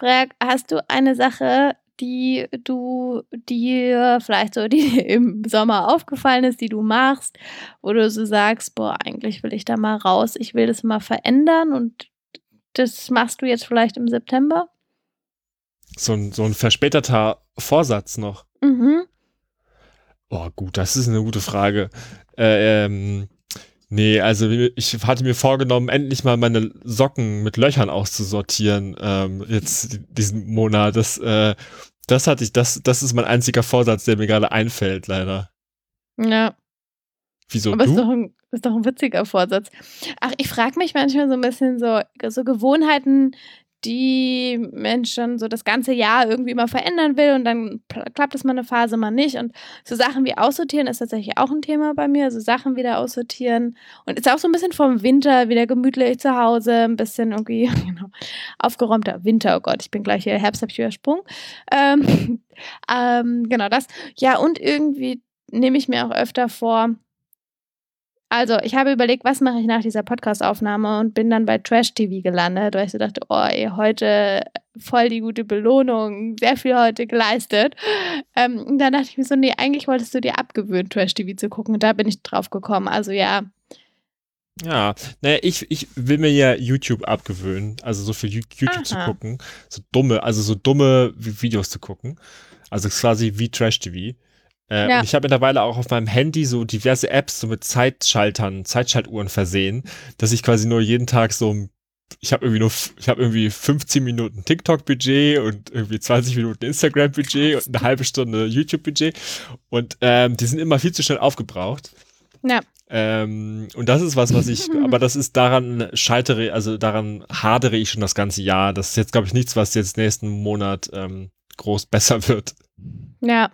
frage, hast du eine Sache, die du dir vielleicht so, die im Sommer aufgefallen ist, die du machst, wo du so sagst, boah, eigentlich will ich da mal raus, ich will das mal verändern und das machst du jetzt vielleicht im September? So ein, so ein verspäteter Vorsatz noch. Mhm. Oh, gut, das ist eine gute Frage. Äh, ähm, nee, also ich hatte mir vorgenommen, endlich mal meine Socken mit Löchern auszusortieren, ähm, jetzt diesen Monat. Das, äh, das hatte ich, das, das ist mein einziger Vorsatz, der mir gerade einfällt, leider. Ja. Wieso Aber du? ist doch, ein, ist doch ein witziger Vorsatz. Ach, ich frage mich manchmal so ein bisschen so, so Gewohnheiten, die Menschen so das ganze Jahr irgendwie immer verändern will und dann klappt es mal eine Phase, mal nicht. Und so Sachen wie aussortieren ist tatsächlich auch ein Thema bei mir. Also Sachen wieder aussortieren. Und ist auch so ein bisschen vom Winter wieder gemütlich zu Hause, ein bisschen irgendwie genau, aufgeräumter Winter. Oh Gott, ich bin gleich hier, Herbst habe ich übersprungen. Ähm, ähm, genau das. Ja, und irgendwie nehme ich mir auch öfter vor, also, ich habe überlegt, was mache ich nach dieser Podcast-Aufnahme und bin dann bei Trash TV gelandet, weil ich so dachte, oh, ey, heute voll die gute Belohnung, sehr viel heute geleistet. Ähm, und dann dachte ich mir so, nee, eigentlich wolltest du dir abgewöhnen, Trash TV zu gucken. Und da bin ich drauf gekommen. Also, ja. Ja, naja, ich, ich will mir ja YouTube abgewöhnen, also so viel YouTube Aha. zu gucken, so dumme, also so dumme Videos zu gucken. Also quasi wie Trash TV. Äh, Ja. Und ich habe mittlerweile auch auf meinem Handy so diverse Apps so mit Zeitschaltern, Zeitschaltuhren versehen, dass ich quasi nur jeden Tag so ich habe irgendwie nur, ich habe irgendwie 15 Minuten TikTok-Budget und irgendwie 20 Minuten Instagram-Budget und eine halbe Stunde YouTube-Budget. Und ähm, die sind immer viel zu schnell aufgebraucht. Ja. Ähm, und das ist was, was ich, aber das ist daran scheitere, also daran hadere ich schon das ganze Jahr. Das ist jetzt, glaube ich, nichts, was jetzt nächsten Monat ähm, groß besser wird. Ja.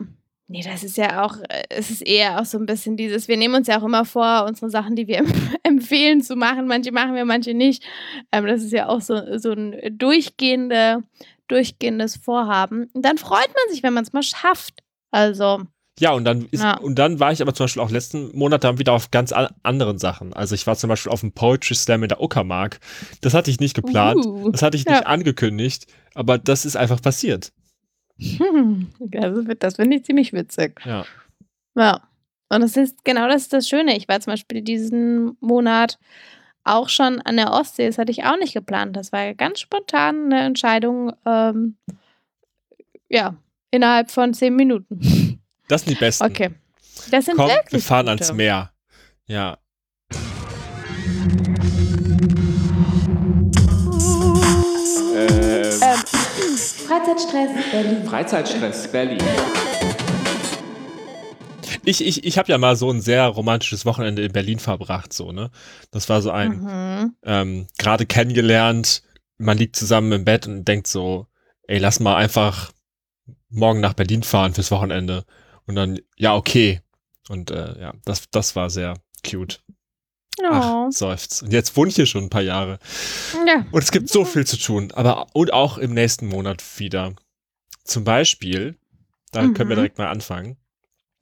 Nee, das ist ja auch, äh, es ist eher auch so ein bisschen dieses, wir nehmen uns ja auch immer vor, unsere Sachen, die wir empfehlen zu machen. Manche machen wir, manche nicht. Ähm, das ist ja auch so, so ein durchgehende, durchgehendes Vorhaben. Und dann freut man sich, wenn man es mal schafft. Also, Ja, und dann ist, Ja. und dann war ich aber zum Beispiel auch letzten Monat dann wieder auf ganz anderen Sachen. Also ich war zum Beispiel auf dem Poetry Slam in der Uckermark. Das hatte ich nicht geplant. Uh, das hatte ich ja. nicht angekündigt, aber das ist einfach passiert. Hm, das, finde ich ziemlich witzig. Ja. Ja. Und das ist genau das ist das Schöne. Ich war zum Beispiel diesen Monat auch schon an der Ostsee. Das hatte ich auch nicht geplant. Das war ganz spontan eine Entscheidung. Ähm, ja, innerhalb von zehn Minuten. Das sind die besten. Okay. Das sind Komm, wirklich wir fahren gute. ans Meer. Ja. Freizeitstress Berlin. Freizeitstress Berlin. Ich, ich, ich habe ja mal so ein sehr romantisches Wochenende in Berlin verbracht, so, ne? Das war so ein, Mhm. ähm, gerade kennengelernt, man liegt zusammen im Bett und denkt so, ey, lass mal einfach morgen nach Berlin fahren fürs Wochenende. Und dann, ja, okay. Und äh, ja, das, das war sehr cute. Oh. Ach, seufzt. Und jetzt wohne ich hier schon ein paar Jahre. Ja. Und es gibt so viel zu tun, aber und auch im nächsten Monat wieder. Zum Beispiel, da können wir Mhm. direkt mal anfangen,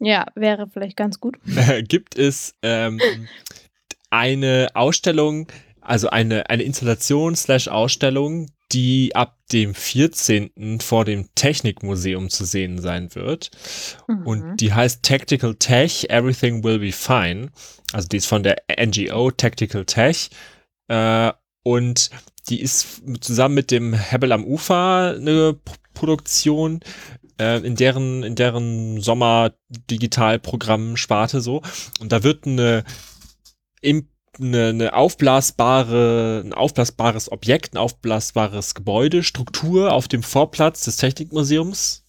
ja, wäre vielleicht ganz gut. gibt es ähm, eine Ausstellung, also eine, eine Installation slash Ausstellung, die ab dem 14. vor dem Technikmuseum zu sehen sein wird. Mhm. Und die heißt Tactical Tech, Everything Will Be Fine. Also die ist von der NGO Tactical Tech. Äh, und die ist zusammen mit dem Hebel am Ufer eine P Produktion, äh, in deren, in deren Sommer-Digitalprogramm-Sparte so. Und da wird eine, im, eine, eine aufblasbare, ein aufblasbares Objekt, ein aufblasbares Gebäude, Struktur auf dem Vorplatz des Technikmuseums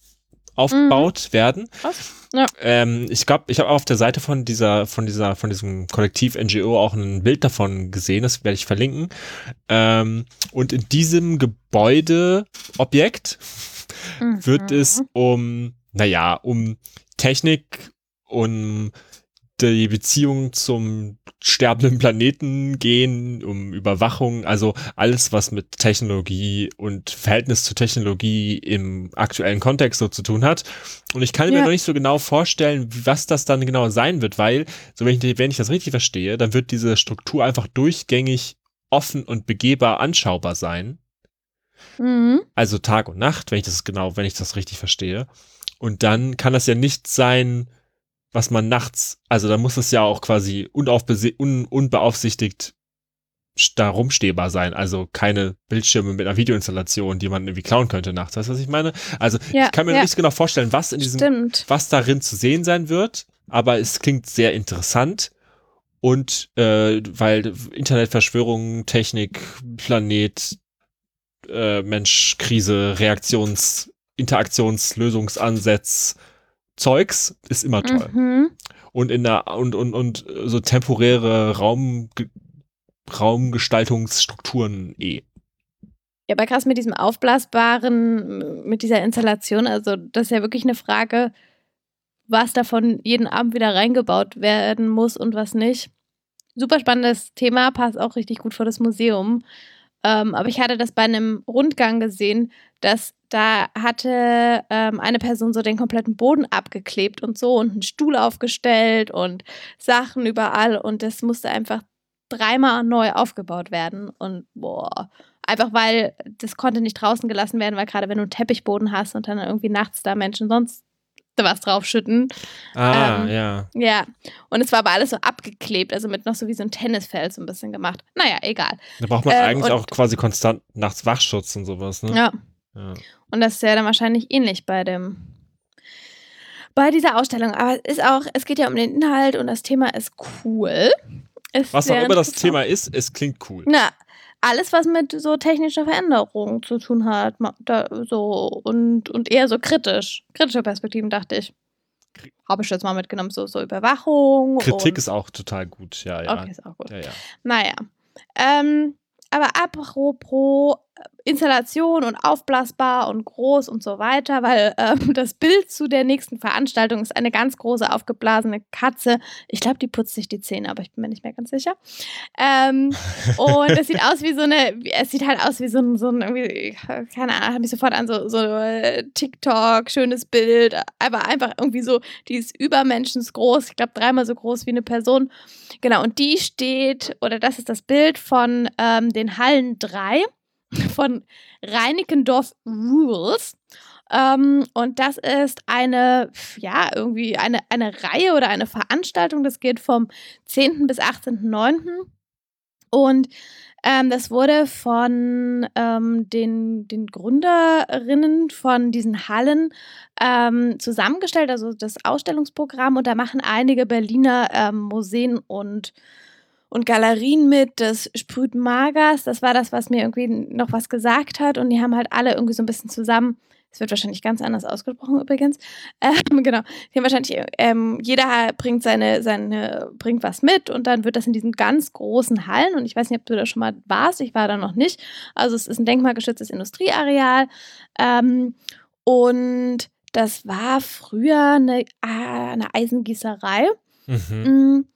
aufgebaut werden. Was? Ja. Ähm, ich glaube, ich habe auf der Seite von dieser, von dieser, von diesem Kollektiv NGO auch ein Bild davon gesehen, das werde ich verlinken. Ähm, und in diesem Gebäudeobjekt wird Mhm. es um, naja, um Technik, um die Beziehung zum sterbenden Planeten gehen, um Überwachung, also alles, was mit Technologie und Verhältnis zur Technologie im aktuellen Kontext so zu tun hat. Und ich kann mir Ja. noch nicht so genau vorstellen, was das dann genau sein wird, weil, so wenn ich, wenn ich das richtig verstehe, dann wird diese Struktur einfach durchgängig offen und begehbar anschaubar sein. Mhm. Also Tag und Nacht, wenn ich das genau, wenn ich das richtig verstehe. Und dann kann das ja nicht sein, was man nachts, also da muss es ja auch quasi un, unbeaufsichtigt da rumstehbar sein. Also keine Bildschirme mit einer Videoinstallation, die man irgendwie klauen könnte nachts. Weißt du, was ich meine? Also Ja, ich kann mir ja. nicht genau vorstellen, was in diesem, Stimmt. was darin zu sehen sein wird, aber es klingt sehr interessant. Und äh, weil Internetverschwörung, Technik, Planet, äh, Mensch, Krise, Reaktions, Interaktions, Lösungsansatz, Zeugs ist immer toll. Mhm. Und in der und, und, und so temporäre Raum, Raumgestaltungsstrukturen eh. Ja, aber krass mit diesem aufblasbaren, mit dieser Installation, also das ist ja wirklich eine Frage, was davon jeden Abend wieder reingebaut werden muss und was nicht. Super spannendes Thema, passt auch richtig gut vor das Museum. Ähm, aber ich hatte das bei einem Rundgang gesehen, dass da hatte ähm, eine Person so den kompletten Boden abgeklebt und so und einen Stuhl aufgestellt und Sachen überall und das musste einfach dreimal neu aufgebaut werden und boah, einfach weil das konnte nicht draußen gelassen werden, weil gerade wenn du einen Teppichboden hast und dann irgendwie nachts da Menschen sonst was draufschütten. Ah, Ähm, ja. Ja, und es war aber alles so abgeklebt, also mit noch so wie so ein Tennisfeld so ein bisschen gemacht. Naja, egal. Da braucht man ähm, eigentlich auch quasi konstant nachts Wachschutz und sowas, ne? Ja, Ja. und das ist ja dann wahrscheinlich ähnlich bei dem bei dieser Ausstellung. Aber es ist auch, es geht ja um den Inhalt und das Thema ist cool. Ist Was auch immer das. Thema ist, es klingt cool. Na, alles, was mit so technischer Veränderung zu tun hat, da, so und, und eher so kritisch. Kritische Perspektiven, dachte ich. Habe ich jetzt mal mitgenommen, so, so Überwachung. Kritik ist auch total gut, ja, ja. Okay, ist auch gut. Ja, ja. Naja. Ähm, aber apropos Installation und aufblasbar und groß und so weiter, weil ähm, das Bild zu der nächsten Veranstaltung ist eine ganz große aufgeblasene Katze. Ich glaube, die putzt sich die Zähne, aber ich bin mir nicht mehr ganz sicher. Ähm, und es sieht aus wie so eine, es sieht halt aus wie so ein, so ein irgendwie, keine Ahnung, habe ich sofort an so, so äh, TikTok, schönes Bild, aber einfach irgendwie so, die ist übermenschensgroß, ich glaube dreimal so groß wie eine Person. Genau, und die steht, oder das ist das Bild von ähm, den Hallen 3 von Reinickendorf Rules. Ähm, und das ist eine, ja, irgendwie eine, eine Reihe oder eine Veranstaltung. Das geht vom 10. bis 18.09. Und ähm, das wurde von ähm, den, den Gründerinnen von diesen Hallen ähm, zusammengestellt, also das Ausstellungsprogramm. Und da machen einige Berliner ähm, Museen und, und Galerien mit. Das Sprüht Magers, das war das, was mir irgendwie noch was gesagt hat. Und die haben halt alle irgendwie so ein bisschen zusammen. Es wird wahrscheinlich ganz anders ausgesprochen übrigens. Ähm, genau. Die haben wahrscheinlich, ähm, jeder bringt seine, seine, bringt was mit und dann wird das in diesen ganz großen Hallen. Und ich weiß nicht, ob du da schon mal warst. Ich war da noch nicht. Also es ist ein denkmalgeschütztes Industrieareal. Ähm, und das war früher eine, ah, eine Eisengießerei. Mhm.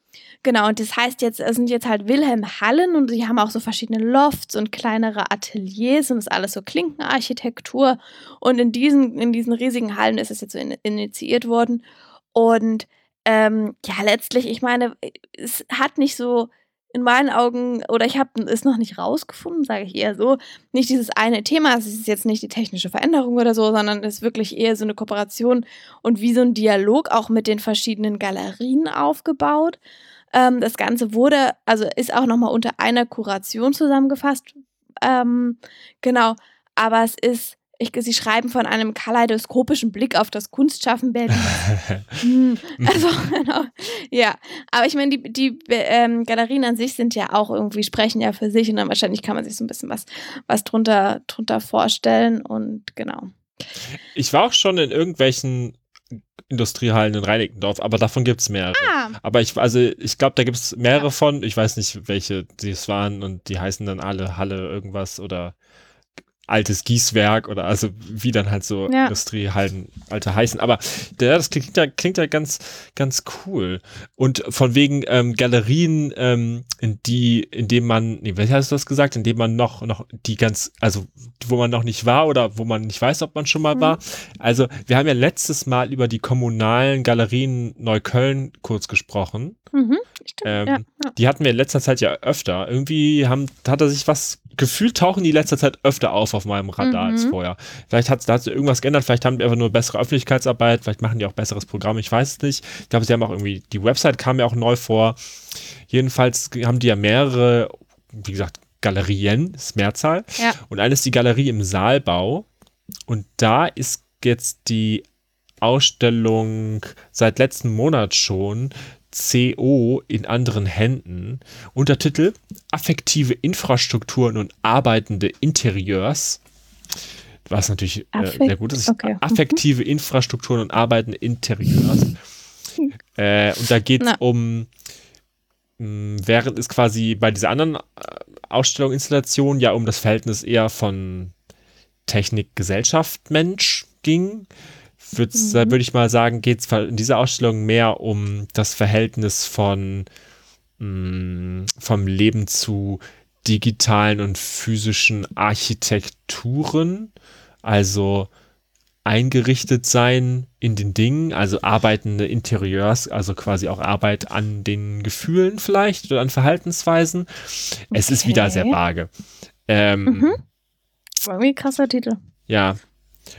Genau, und das heißt jetzt, es sind jetzt halt Wilhelm Hallen und die haben auch so verschiedene Lofts und kleinere Ateliers und ist alles so Klinkenarchitektur. Und in diesen, in diesen riesigen Hallen ist es jetzt so in, initiiert worden. Und ähm, ja, letztlich, ich meine, es hat nicht so in meinen Augen, oder ich habe es noch nicht rausgefunden, sage ich eher so, nicht dieses eine Thema, es ist jetzt nicht die technische Veränderung oder so, sondern es ist wirklich eher so eine Kooperation und wie so ein Dialog auch mit den verschiedenen Galerien aufgebaut. Ähm, das Ganze wurde, also ist auch nochmal unter einer Kuration zusammengefasst. Ähm, genau, aber es ist, ich, sie schreiben von einem kaleidoskopischen Blick auf das Kunstschaffen Berlins. Hm, also, genau. Ja, aber ich meine, die, die ähm, Galerien an sich sind ja auch irgendwie, sprechen ja für sich und dann wahrscheinlich kann man sich so ein bisschen was, was drunter, drunter vorstellen und genau. Ich war auch schon in irgendwelchen Industriehallen in Reinickendorf, aber davon gibt's mehrere. Ah, Aber ich, also ich glaube, da gibt's mehrere von. Ich weiß nicht, welche das waren und die heißen dann alle Halle irgendwas oder altes Gießwerk oder also wie dann halt so Ja. Industriehallen alte heißen. Aber ja, das klingt ja, klingt ja ganz, ganz cool. Und von wegen ähm, Galerien, ähm, in die, in dem man, nee, was hast du das gesagt, in dem man noch, noch die ganz, also wo man noch nicht war oder wo man nicht weiß, ob man schon mal Mhm. war. Also wir haben ja letztes Mal über die kommunalen Galerien Neukölln kurz gesprochen. mhm, stimmt, Ähm, ja, ja. Die hatten wir in letzter Zeit ja öfter. Irgendwie haben, hat da sich was gefühlt tauchen die in letzter Zeit öfter auf auf meinem Radar Mhm. als vorher. Vielleicht hat es irgendwas geändert, vielleicht haben die einfach nur bessere Öffentlichkeitsarbeit, vielleicht machen die auch besseres Programm, ich weiß es nicht. Ich glaube, sie haben auch irgendwie, die Website kam ja auch neu vor. Jedenfalls haben die ja mehrere, wie gesagt, Galerien, ist Mehrzahl. Ja. Und eine ist die Galerie im Saalbau. Und da ist jetzt die Ausstellung seit letzten Monat schon CO in anderen Händen. Untertitel Affektive Infrastrukturen und arbeitende Interieurs. Was natürlich äh, Affekt- sehr gut ist. okay. Mhm. Affektive Infrastrukturen und arbeitende Interieurs. äh, und da geht es um, mh, während es quasi bei dieser anderen äh, Ausstellung, Installation ja um das Verhältnis eher von Technik, Gesellschaft, Mensch ging, würd's- da Mhm. würde ich mal sagen, geht es in dieser Ausstellung mehr um das Verhältnis von mh, vom Leben zu digitalen und physischen Architekturen, also eingerichtet sein in den Dingen, also arbeitende Interieurs, also quasi auch Arbeit an den Gefühlen vielleicht oder an Verhaltensweisen. Es ist wieder Okay. sehr vage. Ähm, Mhm. Irgendwie ein krasser Titel. Ja.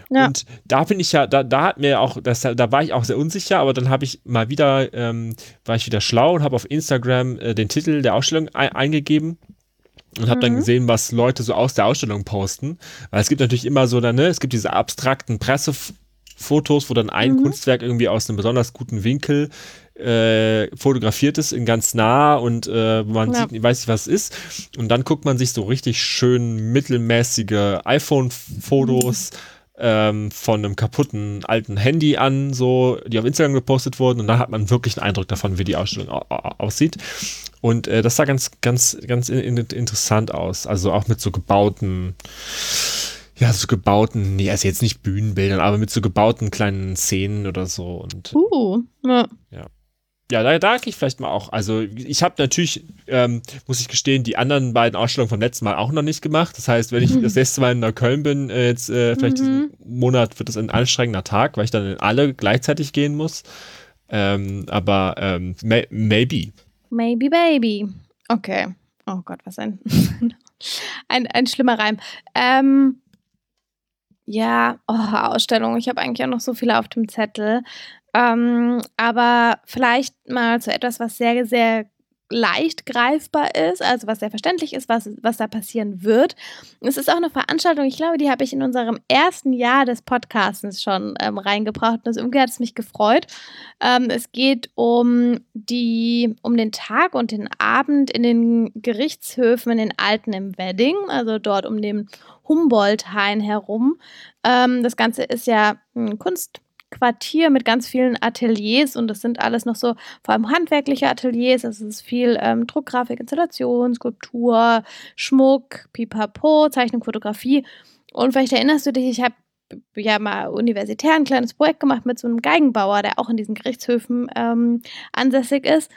Ja. Und da bin ich ja, da, da hat mir auch, das, da war ich auch sehr unsicher, aber dann habe ich mal wieder, ähm, war ich wieder schlau und habe auf Instagram äh, den Titel der Ausstellung ei- eingegeben und habe dann Mhm. gesehen, was Leute so aus der Ausstellung posten. Weil es gibt natürlich immer so, dann, ne, es gibt diese abstrakten Pressefotos, wo dann ein Mhm. Kunstwerk irgendwie aus einem besonders guten Winkel äh, fotografiert ist, in ganz nah und äh, man Ja. sieht, weiß nicht, was es ist. Und dann guckt man sich so richtig schön mittelmäßige iPhone-Fotos ähm, von einem kaputten alten Handy an, so, die auf Instagram gepostet wurden. Und dann hat man wirklich einen Eindruck davon, wie die Ausstellung au au aussieht. Und äh, das sah ganz, ganz, ganz in, interessant aus. Also auch mit so gebauten, ja, so gebauten, nee, also jetzt nicht Bühnenbildern, aber mit so gebauten kleinen Szenen oder so. Und Uh, ja. ja, da, da gehe ich vielleicht mal auch. Also ich habe natürlich, ähm, muss ich gestehen, die anderen beiden Ausstellungen vom letzten Mal auch noch nicht gemacht. Das heißt, wenn ich das nächste Mal in Neukölln bin, äh, jetzt äh, vielleicht diesen Monat wird es ein anstrengender Tag, weil ich dann in alle gleichzeitig gehen muss. Ähm, aber ähm, may maybe. Maybe Baby. Okay. Oh Gott, was ein, ein, ein schlimmer Reim. Ähm, ja, oh, Ausstellung. Ich habe eigentlich auch noch so viele auf dem Zettel. Ähm, aber vielleicht mal zu etwas, was sehr, sehr leicht greifbar ist, also was sehr verständlich ist, was, was da passieren wird. Es ist auch eine Veranstaltung, ich glaube, die habe ich in unserem ersten Jahr des Podcastens schon ähm, reingebracht und das irgendwie hat es mich gefreut. Ähm, es geht um die, um den Tag und den Abend in den Gerichtshöfen in den Alten im Wedding, also dort um den Humboldt-Hain herum. Ähm, das Ganze ist ja ein Kunstquartier mit ganz vielen Ateliers und das sind alles noch so vor allem handwerkliche Ateliers. Es ist viel ähm, Druckgrafik, Installation, Skulptur, Schmuck, Pipapo, Zeichnung, Fotografie. Und vielleicht erinnerst du dich, ich habe ja mal universitär ein kleines Projekt gemacht mit so einem Geigenbauer, der auch in diesen Gerichtshöfen ähm, ansässig ist.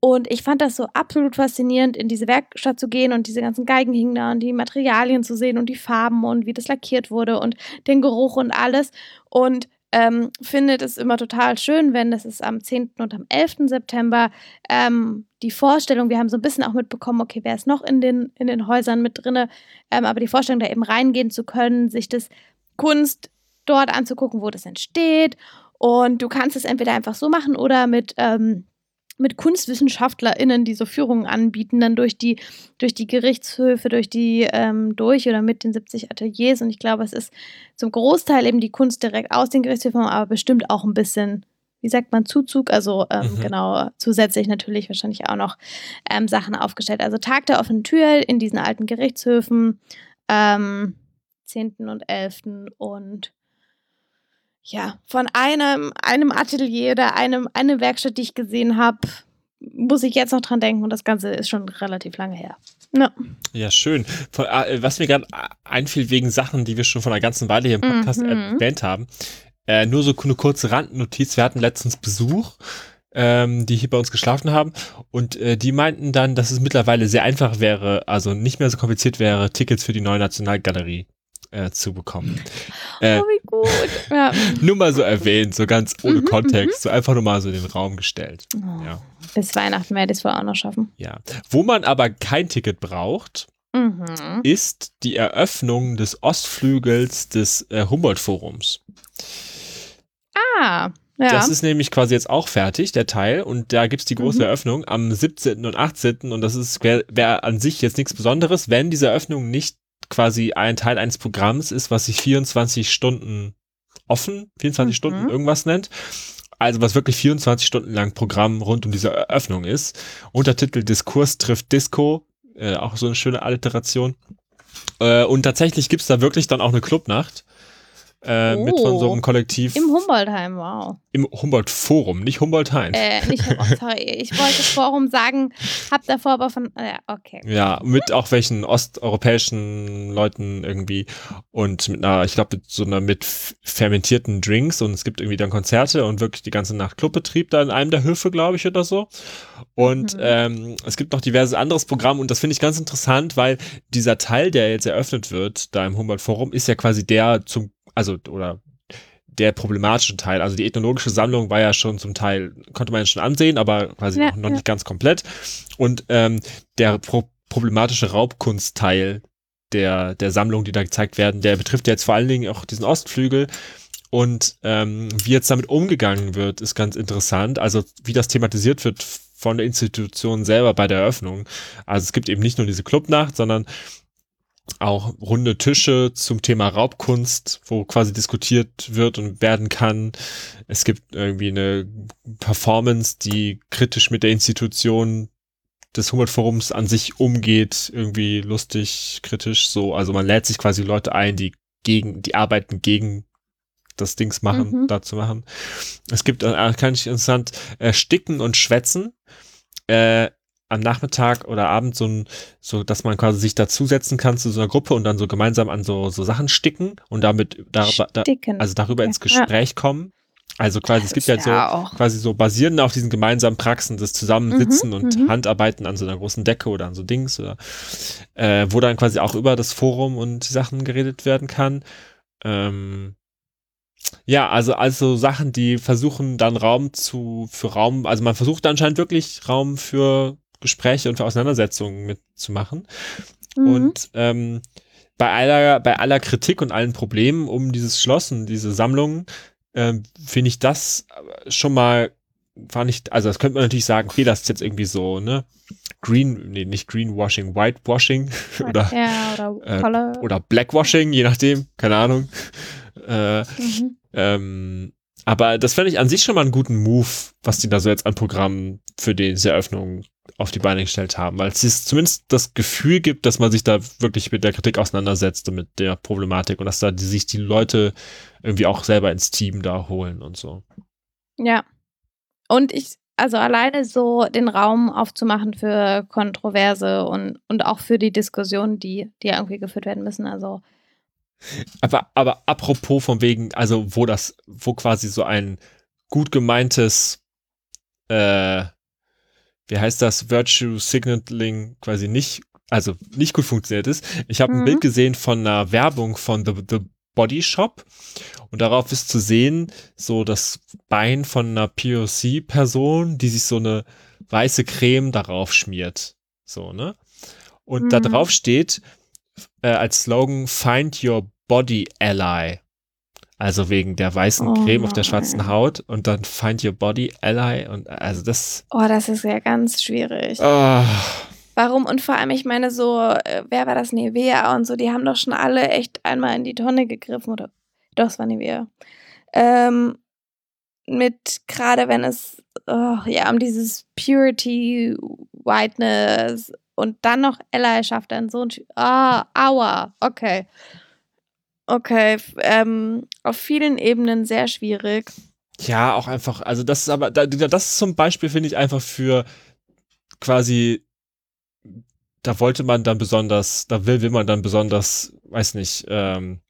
Und ich fand das so absolut faszinierend, in diese Werkstatt zu gehen und diese ganzen Geigen hingen da und die Materialien zu sehen und die Farben und wie das lackiert wurde und den Geruch und alles. Und ähm, finde es immer total schön, wenn das ist am 10. und am 11. September ähm, die Vorstellung, wir haben so ein bisschen auch mitbekommen, okay, wer ist noch in den, in den Häusern mit drinne, ähm, aber die Vorstellung, da eben reingehen zu können, sich das Kunst dort anzugucken, wo das entsteht. Und du kannst es entweder einfach so machen oder mit, ähm, mit KunstwissenschaftlerInnen, die so Führungen anbieten, dann durch die, durch die Gerichtshöfe, durch die, ähm, durch oder mit den 70 Ateliers. Und ich glaube, es ist zum Großteil eben die Kunst direkt aus den Gerichtshöfen, aber bestimmt auch ein bisschen, wie sagt man, Zuzug, also ähm, Mhm. genau, zusätzlich natürlich wahrscheinlich auch noch ähm, Sachen aufgestellt. Also Tag der offenen Tür in diesen alten Gerichtshöfen, ähm, 10. und 11. und ja, von einem, einem Atelier oder einem, eine Werkstatt, die ich gesehen habe, muss ich jetzt noch dran denken und das Ganze ist schon relativ lange her. Ja. Ja, schön. Von, äh, was mir gerade einfiel wegen Sachen, die wir schon von einer ganzen Weile hier im Podcast Mhm. erwähnt haben. Äh, nur so eine kurze Randnotiz. Wir hatten letztens Besuch, ähm, die hier bei uns geschlafen haben und äh, die meinten dann, dass es mittlerweile sehr einfach wäre, also nicht mehr so kompliziert wäre, Tickets für die neue Nationalgalerie äh, zu bekommen. Äh, Oh, wie gut. Ja. nur mal so erwähnt, so ganz ohne Mhm, Kontext, so einfach nur mal so in den Raum gestellt. Oh, Ja. Bis Weihnachten werde ich es wohl auch noch schaffen. Ja. Wo man aber kein Ticket braucht, Mhm. ist die Eröffnung des Ostflügels des äh, Humboldt-Forums. Ah, ja. Das ist nämlich quasi jetzt auch fertig, der Teil. Und da gibt's die große Mhm. Eröffnung am 17. und 18. Und das ist wäre wär an sich jetzt nichts Besonderes, wenn diese Eröffnung nicht quasi ein Teil eines Programms ist, was sich 24 Stunden offen, 24 Mhm. Stunden irgendwas nennt. Also was wirklich 24 Stunden lang Programm rund um diese Eröffnung ist. Untertitel Diskurs trifft Disco, äh, auch so eine schöne Alliteration. Äh, und tatsächlich gibt's da wirklich dann auch eine Clubnacht. Äh, Mit von so einem Oh. Kollektiv Im Humboldtheim, wow. im Humboldt-Forum, nicht Humboldt-Hain. Äh, nicht, oh, sorry, ich wollte Forum sagen, hab davor aber von, äh, okay. Ja, mit auch welchen osteuropäischen Leuten irgendwie und mit einer, ich glaube, mit so einer mit fermentierten Drinks und es gibt irgendwie dann Konzerte und wirklich die ganze Nacht Clubbetrieb da in einem der Höfe, glaube ich, oder so. Und Mhm. ähm, es gibt noch diverse anderes Programm und das finde ich ganz interessant, weil dieser Teil, der jetzt eröffnet wird, da im Humboldt-Forum, ist ja quasi der zum, also, oder der problematische Teil. Also die ethnologische Sammlung war ja schon zum Teil, konnte man ja schon ansehen, aber quasi Ja, noch, noch ja. nicht ganz komplett. Und ähm, der pro problematische Raubkunstteil der, der Sammlung, die da gezeigt werden, der betrifft ja jetzt vor allen Dingen auch diesen Ostflügel. Und ähm, wie jetzt damit umgegangen wird, ist ganz interessant. Also wie das thematisiert wird von der Institution selber bei der Eröffnung. Also es gibt eben nicht nur diese Clubnacht, sondern auch runde Tische zum Thema Raubkunst, wo quasi diskutiert wird und werden kann. Es gibt irgendwie eine Performance, die kritisch mit der Institution des Humboldt-Forums an sich umgeht, irgendwie lustig, kritisch, so. Also man lädt sich quasi Leute ein, die gegen, die arbeiten gegen das Dings machen, Mhm. dazu machen. Es gibt, äh, kann ich interessant, äh, Sticken und Schwätzen. Äh, am Nachmittag oder Abend so ein, so, dass man quasi sich dazusetzen kann zu so einer Gruppe und dann so gemeinsam an so, so Sachen sticken und damit darüber, da, also darüber Okay. ins Gespräch kommen. Also quasi, es gibt ja so, auch. quasi so basierend auf diesen gemeinsamen Praxen des Zusammensitzen Mhm, und mhm. Handarbeiten an so einer großen Decke oder an so Dings oder äh, wo dann quasi auch über das Forum und die Sachen geredet werden kann. Ähm, ja, also also Sachen, die versuchen dann Raum zu für Raum, also man versucht anscheinend wirklich Raum für Gespräche und für Auseinandersetzungen mitzumachen. Mhm. Und ähm, bei aller, bei aller Kritik und allen Problemen um dieses Schloss und diese Sammlung, ähm, finde ich das schon mal, fand ich, also das könnte man natürlich sagen, okay, das ist jetzt irgendwie so, ne? Green, nee, nicht Greenwashing, Whitewashing oder, ja, oder äh, oder Blackwashing, je nachdem, keine Ahnung. Äh, Mhm. ähm, aber das fände ich an sich schon mal einen guten Move, was die da so jetzt an Programmen für diese Eröffnung auf die Beine gestellt haben, weil es zumindest das Gefühl gibt, dass man sich da wirklich mit der Kritik auseinandersetzt und mit der Problematik und dass da die, sich die Leute irgendwie auch selber ins Team da holen und so. Ja. Und ich, also alleine so den Raum aufzumachen für Kontroverse und, und auch für die Diskussionen, die, die irgendwie geführt werden müssen. Also, Aber, aber apropos von wegen, also wo das, wo quasi so ein gut gemeintes, äh, wie heißt das, Virtue Signaling quasi nicht, also nicht gut funktioniert ist. Ich habe ein Mhm. Bild gesehen von einer Werbung von The, The Body Shop und darauf ist zu sehen, so das Bein von einer POC-Person, die sich so eine weiße Creme darauf schmiert. So, ne? Und da Mhm. drauf steht äh, als Slogan Find Your Body Ally. Also wegen der weißen Oh Creme auf der schwarzen. Haut und dann Find Your Body Ally und also das. oh, das ist ja ganz schwierig. ah, Warum? Und vor allem, ich meine, so, äh, wer war das? Nivea und so, die haben doch schon alle echt einmal in die Tonne gegriffen. Oder doch, es war Nivea. Ähm, mit, gerade wenn es oh, ja um dieses Purity, Whiteness und dann noch Ally schafft, dann so ein. Ah, aua, okay. Okay, ähm, auf vielen Ebenen sehr schwierig. ja, auch einfach, also das ist aber, da- das ist zum Beispiel, finde ich, einfach für quasi, da wollte man dann besonders, da will, will man dann besonders, weiß nicht, ähm,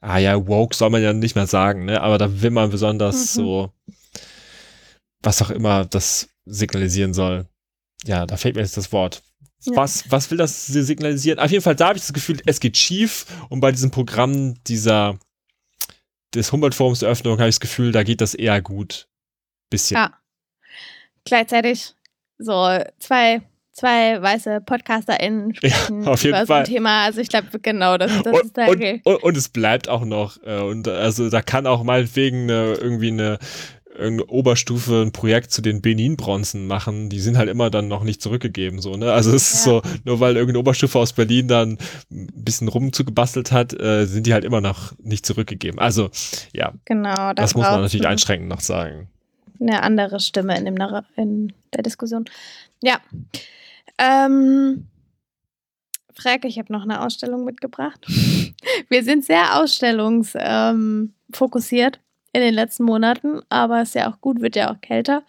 ah ja, woke soll man ja nicht mehr sagen, ne? Aber da will man besonders Mhm. so, was auch immer das signalisieren soll. Ja, da fehlt mir jetzt das Wort. Ja. Was, was will das signalisieren? Auf jeden Fall, da habe ich das Gefühl, es geht schief und bei diesem Programm dieser des Humboldt-Forums Eröffnung habe ich das Gefühl, da geht das eher gut. Bisschen. Ja. Gleichzeitig so zwei, zwei weiße PodcasterInnen sprechen ja, auf jeden über Fall. so ein Thema. Also ich glaube, genau, das, das und, ist da und, und, und, es bleibt auch noch. Äh, und also da kann auch meinetwegen eine, irgendwie eine, eine Oberstufe ein Projekt zu den Benin-Bronzen machen. Die sind halt immer dann noch nicht zurückgegeben. So, ne? Also es ja. ist so, nur weil irgendeine Oberstufe aus Berlin dann ein bisschen rumzugebastelt hat, äh, sind die halt immer noch nicht zurückgegeben. Also ja, genau, das muss man natürlich einschränkend noch sagen. Eine andere Stimme in, dem, in der Diskussion. Ja. Ähm, Frage, ich habe noch eine Ausstellung mitgebracht. Wir sind sehr ausstellungsfokussiert ähm, in den letzten Monaten, aber ist ja auch gut, wird ja auch kälter.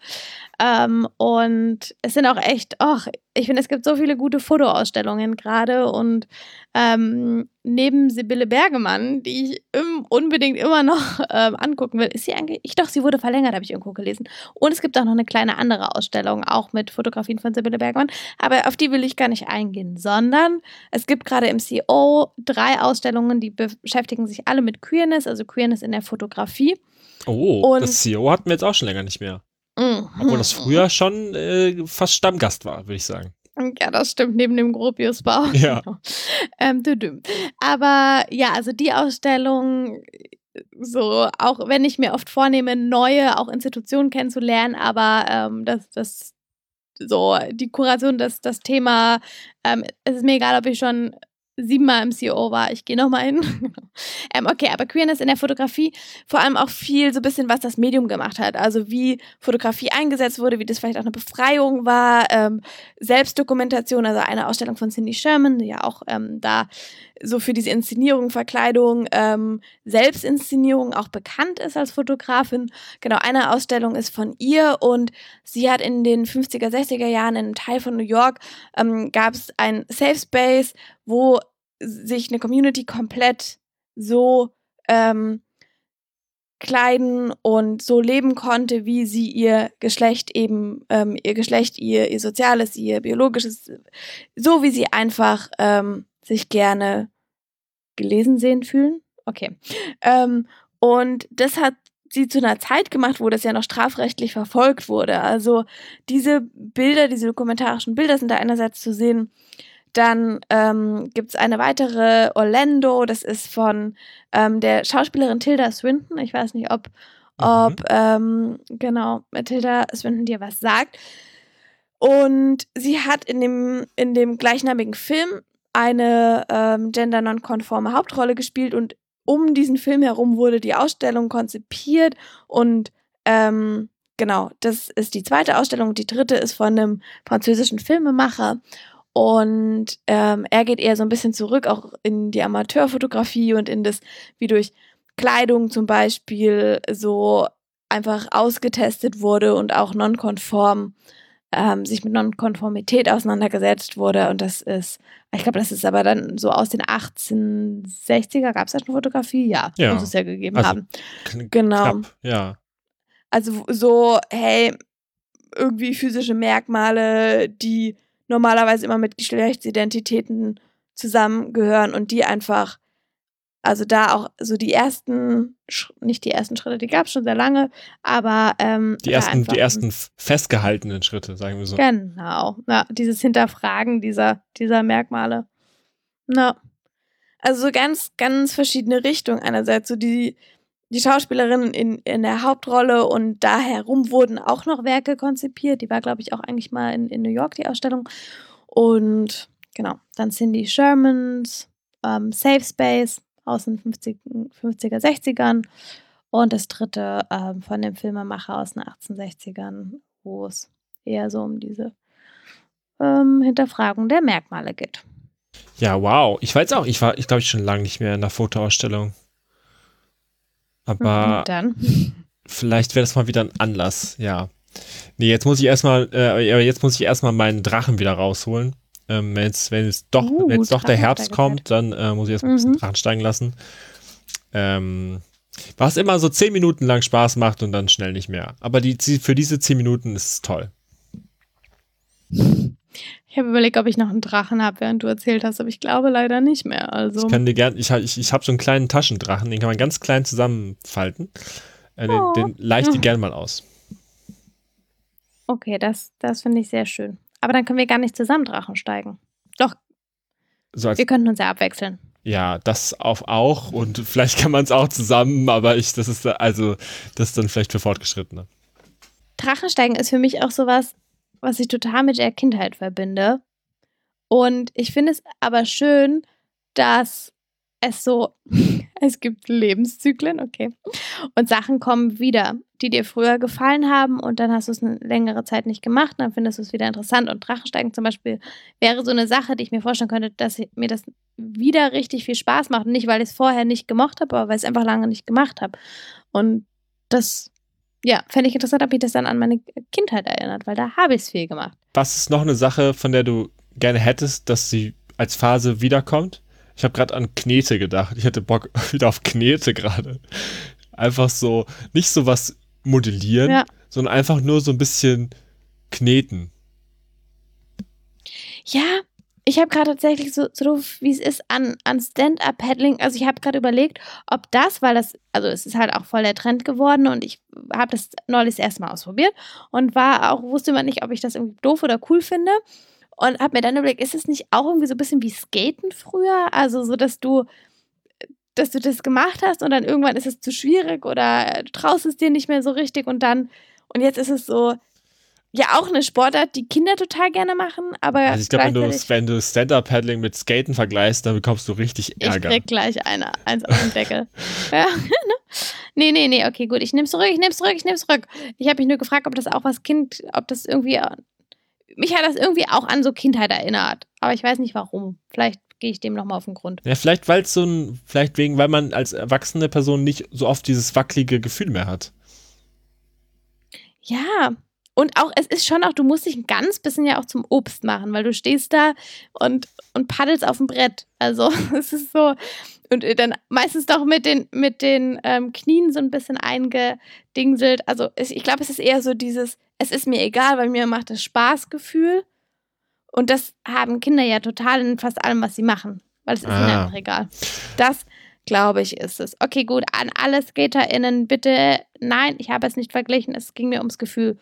Ähm, und es sind auch echt, ach, ich finde, es gibt so viele gute Fotoausstellungen gerade und ähm, neben Sibylle Bergemann, die ich im, unbedingt immer noch ähm, angucken will, ist sie eigentlich, ich doch, sie wurde verlängert, habe ich irgendwo gelesen. Und es gibt auch noch eine kleine andere Ausstellung, auch mit Fotografien von Sibylle Bergemann, aber auf die will ich gar nicht eingehen, sondern es gibt gerade im CO drei Ausstellungen, die beschäftigen sich alle mit Queerness, also Queerness in der Fotografie. Oh, und das CO hatten wir jetzt auch schon länger nicht mehr. Mhm. Obwohl das früher schon äh, fast Stammgast war, würde ich sagen. Ja, das stimmt, neben dem Gropiusbau. Ja. Genau. Ähm, Aber ja, also die Ausstellung, so, auch wenn ich mir oft vornehme, neue auch Institutionen kennenzulernen, aber ähm, das, das, so, die Kuration, das, das Thema, ähm, es ist mir egal, ob ich schon siebenmal im CO war. Ich gehe nochmal hin. ähm, okay, aber Queerness in der Fotografie, vor allem auch viel so ein bisschen, was das Medium gemacht hat. Also wie Fotografie eingesetzt wurde, wie das vielleicht auch eine Befreiung war, ähm, Selbstdokumentation, also eine Ausstellung von Cindy Sherman, die ja auch ähm, da so für diese Inszenierung, Verkleidung, ähm, Selbstinszenierung auch bekannt ist als Fotografin. Genau, eine Ausstellung ist von ihr und sie hat in den 50er, 60er Jahren in einem Teil von New York ähm, gab es ein Safe Space, wo sich eine Community komplett so ähm, kleiden und so leben konnte, wie sie ihr Geschlecht eben, ähm, ihr Geschlecht, ihr, ihr soziales, ihr biologisches, so wie sie einfach ähm, sich gerne gelesen sehen fühlen. Okay. Ähm, und das hat sie zu einer Zeit gemacht, wo das ja noch strafrechtlich verfolgt wurde. Also diese Bilder, diese dokumentarischen Bilder sind da einerseits zu sehen. Dann ähm, gibt es eine weitere Orlando, das ist von ähm, der Schauspielerin Tilda Swinton. Ich weiß nicht, ob, ob mhm. ähm, genau Tilda Swinton dir was sagt. Und sie hat in dem, in dem gleichnamigen Film eine ähm, gender-nonkonforme Hauptrolle gespielt und um diesen Film herum wurde die Ausstellung konzipiert und ähm, genau, das ist die zweite Ausstellung. Die dritte ist von einem französischen Filmemacher und ähm, er geht eher so ein bisschen zurück auch in die Amateurfotografie und in das, wie durch Kleidung zum Beispiel so einfach ausgetestet wurde und auch nonkonform ähm, sich mit Nonkonformität auseinandergesetzt wurde. Und das ist, ich glaube, das ist aber dann so aus den 1860er, gab es da schon Fotografie? Ja, ja. muss es ja gegeben also, haben. Genau. Knapp, ja. Also so, hey, irgendwie physische Merkmale, die normalerweise immer mit Geschlechtsidentitäten zusammengehören und die einfach also da auch so die ersten, nicht die ersten Schritte, die gab es schon sehr lange, aber ähm, die ersten, die ersten festgehaltenen Schritte, sagen wir so. Genau, ja, dieses Hinterfragen dieser, dieser Merkmale. Na. Also so ganz, ganz verschiedene Richtungen. Einerseits so die, die Schauspielerinnen in, in der Hauptrolle und da herum wurden auch noch Werke konzipiert. Die war, glaube ich, auch eigentlich mal in, in New York, die Ausstellung. Und genau, dann Cindy Shermans, ähm, Safe Space, aus den 50, 50er, 60ern. Und das dritte ähm, von dem Filmemacher aus den 1860ern, wo es eher so um diese ähm, Hinterfragung der Merkmale geht. Ja, wow. Ich weiß auch, ich war, ich glaube, ich schon lange nicht mehr in der Fotoausstellung. Aber vielleicht wäre das mal wieder ein Anlass, ja. Nee, jetzt muss ich erstmal, äh, jetzt muss ich erstmal meinen Drachen wieder rausholen. Ähm, wenn jetzt, wenn es doch, uh, wenn jetzt doch der Herbst kommt, dann äh, muss ich erstmal mhm. ein bisschen Drachen steigen lassen. Ähm, was immer so zehn Minuten lang Spaß macht und dann schnell nicht mehr. Aber die, für diese zehn Minuten ist es toll. Ich habe überlegt, ob ich noch einen Drachen habe, während du erzählt hast, aber ich glaube leider nicht mehr. Also. Ich kann dir gern, ich, ich, ich habe so einen kleinen Taschendrachen, den kann man ganz klein zusammenfalten. Äh, oh. Den, den leicht dir gerne mal aus. Okay, das, das finde ich sehr schön. Aber dann können wir gar nicht zusammen Drachen steigen. Doch, So wir könnten uns ja abwechseln. ja, das auf auch und vielleicht kann man es auch zusammen, aber ich, das ist also, das ist dann vielleicht für Fortgeschrittene. Drachensteigen ist für mich auch sowas, was ich total mit der Kindheit verbinde. Und ich finde es aber schön, dass es so, es gibt Lebenszyklen, okay. Und Sachen kommen wieder, die dir früher gefallen haben und dann hast du es eine längere Zeit nicht gemacht, dann findest du es wieder interessant. Und Drachensteigen zum Beispiel wäre so eine Sache, die ich mir vorstellen könnte, dass ich- mir das wieder richtig viel Spaß macht. Nicht, weil ich es vorher nicht gemocht habe, aber weil ich es einfach lange nicht gemacht habe. Und das ja, fände ich interessant, ob mich das dann an meine Kindheit erinnert, weil da habe ich es viel gemacht. Was ist noch eine Sache, von der du gerne hättest, dass sie als Phase wiederkommt? Ich habe gerade an Knete gedacht. Ich hätte Bock wieder auf Knete gerade. Einfach so, nicht so was modellieren, Ja. sondern einfach nur so ein bisschen kneten. Ja, ich habe gerade tatsächlich so, so doof, wie es ist, an, an Stand-Up-Paddling, also ich habe gerade überlegt, ob das, weil das, also es ist halt auch voll der Trend geworden und ich habe das neulich das erste Mal ausprobiert und war auch, wusste immer nicht, ob ich das irgendwie doof oder cool finde und habe mir dann überlegt, ist es nicht auch irgendwie so ein bisschen wie Skaten früher? Also so, dass du dass du das gemacht hast und dann irgendwann ist es zu schwierig oder du traust es dir nicht mehr so richtig und dann und jetzt ist es so ja auch eine Sportart, die Kinder total gerne machen, aber Also ich glaube, wenn du, wenn du Stand-Up-Paddling mit Skaten vergleichst, dann bekommst du richtig ich Ärger. krieg gleich eine, eins auf den Deckel. ja, ne? Nee, nee, nee, okay, gut, ich nehm's zurück, ich nehm's zurück, ich nehm's zurück. Ich habe mich nur gefragt, ob das auch was Kind, ob das irgendwie, mich hat das irgendwie auch an so Kindheit erinnert, aber ich weiß nicht warum. Vielleicht gehe ich dem nochmal auf den Grund. Ja, vielleicht weil es so ein, vielleicht wegen, weil man als erwachsene Person nicht so oft dieses wackelige Gefühl mehr hat. Ja, und auch, es ist schon auch, du musst dich ein ganz bisschen ja auch zum Obst machen, weil du stehst da und, und paddelst auf dem Brett. Also es ist so, und äh, dann meistens doch mit den, mit den ähm, Knien so ein bisschen eingedingselt. Also ich glaube, es ist eher so dieses, es ist mir egal, weil mir macht es Spaßgefühl. Und das haben Kinder ja total in fast allem, was sie machen. Weil es ist ihnen Ah. einfach egal. Das, glaube ich, ist es. Okay, gut, an alle SkaterInnen bitte, nein, ich habe es nicht verglichen, es ging mir ums Gefühl.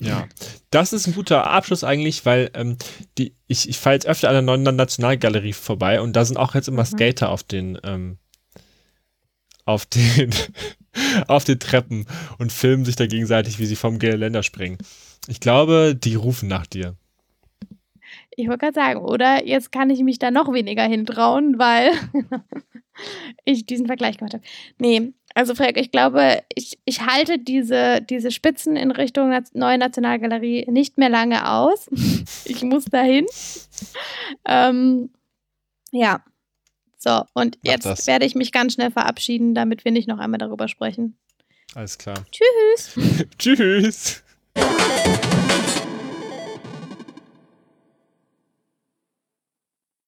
Ja. Das ist ein guter Abschluss eigentlich, weil ähm, die, ich, ich fahre jetzt öfter an der neuen Nationalgalerie vorbei und da sind auch jetzt immer Mhm. Skater auf den, ähm, auf den, auf den Treppen und filmen sich da gegenseitig, wie sie vom Geländer springen. Ich glaube, die rufen nach dir. Ich wollte gerade sagen, oder jetzt kann ich mich da noch weniger hintrauen, weil ich diesen Vergleich gemacht habe. Nee, also Frederik, ich glaube, ich, ich halte diese, diese Spitzen in Richtung Naz Neue Nationalgalerie nicht mehr lange aus. ich muss dahin. Ähm, ja. So, und Mach jetzt das. werde ich mich ganz schnell verabschieden, damit wir nicht noch einmal darüber sprechen. Alles klar. Tschüss. Tschüss.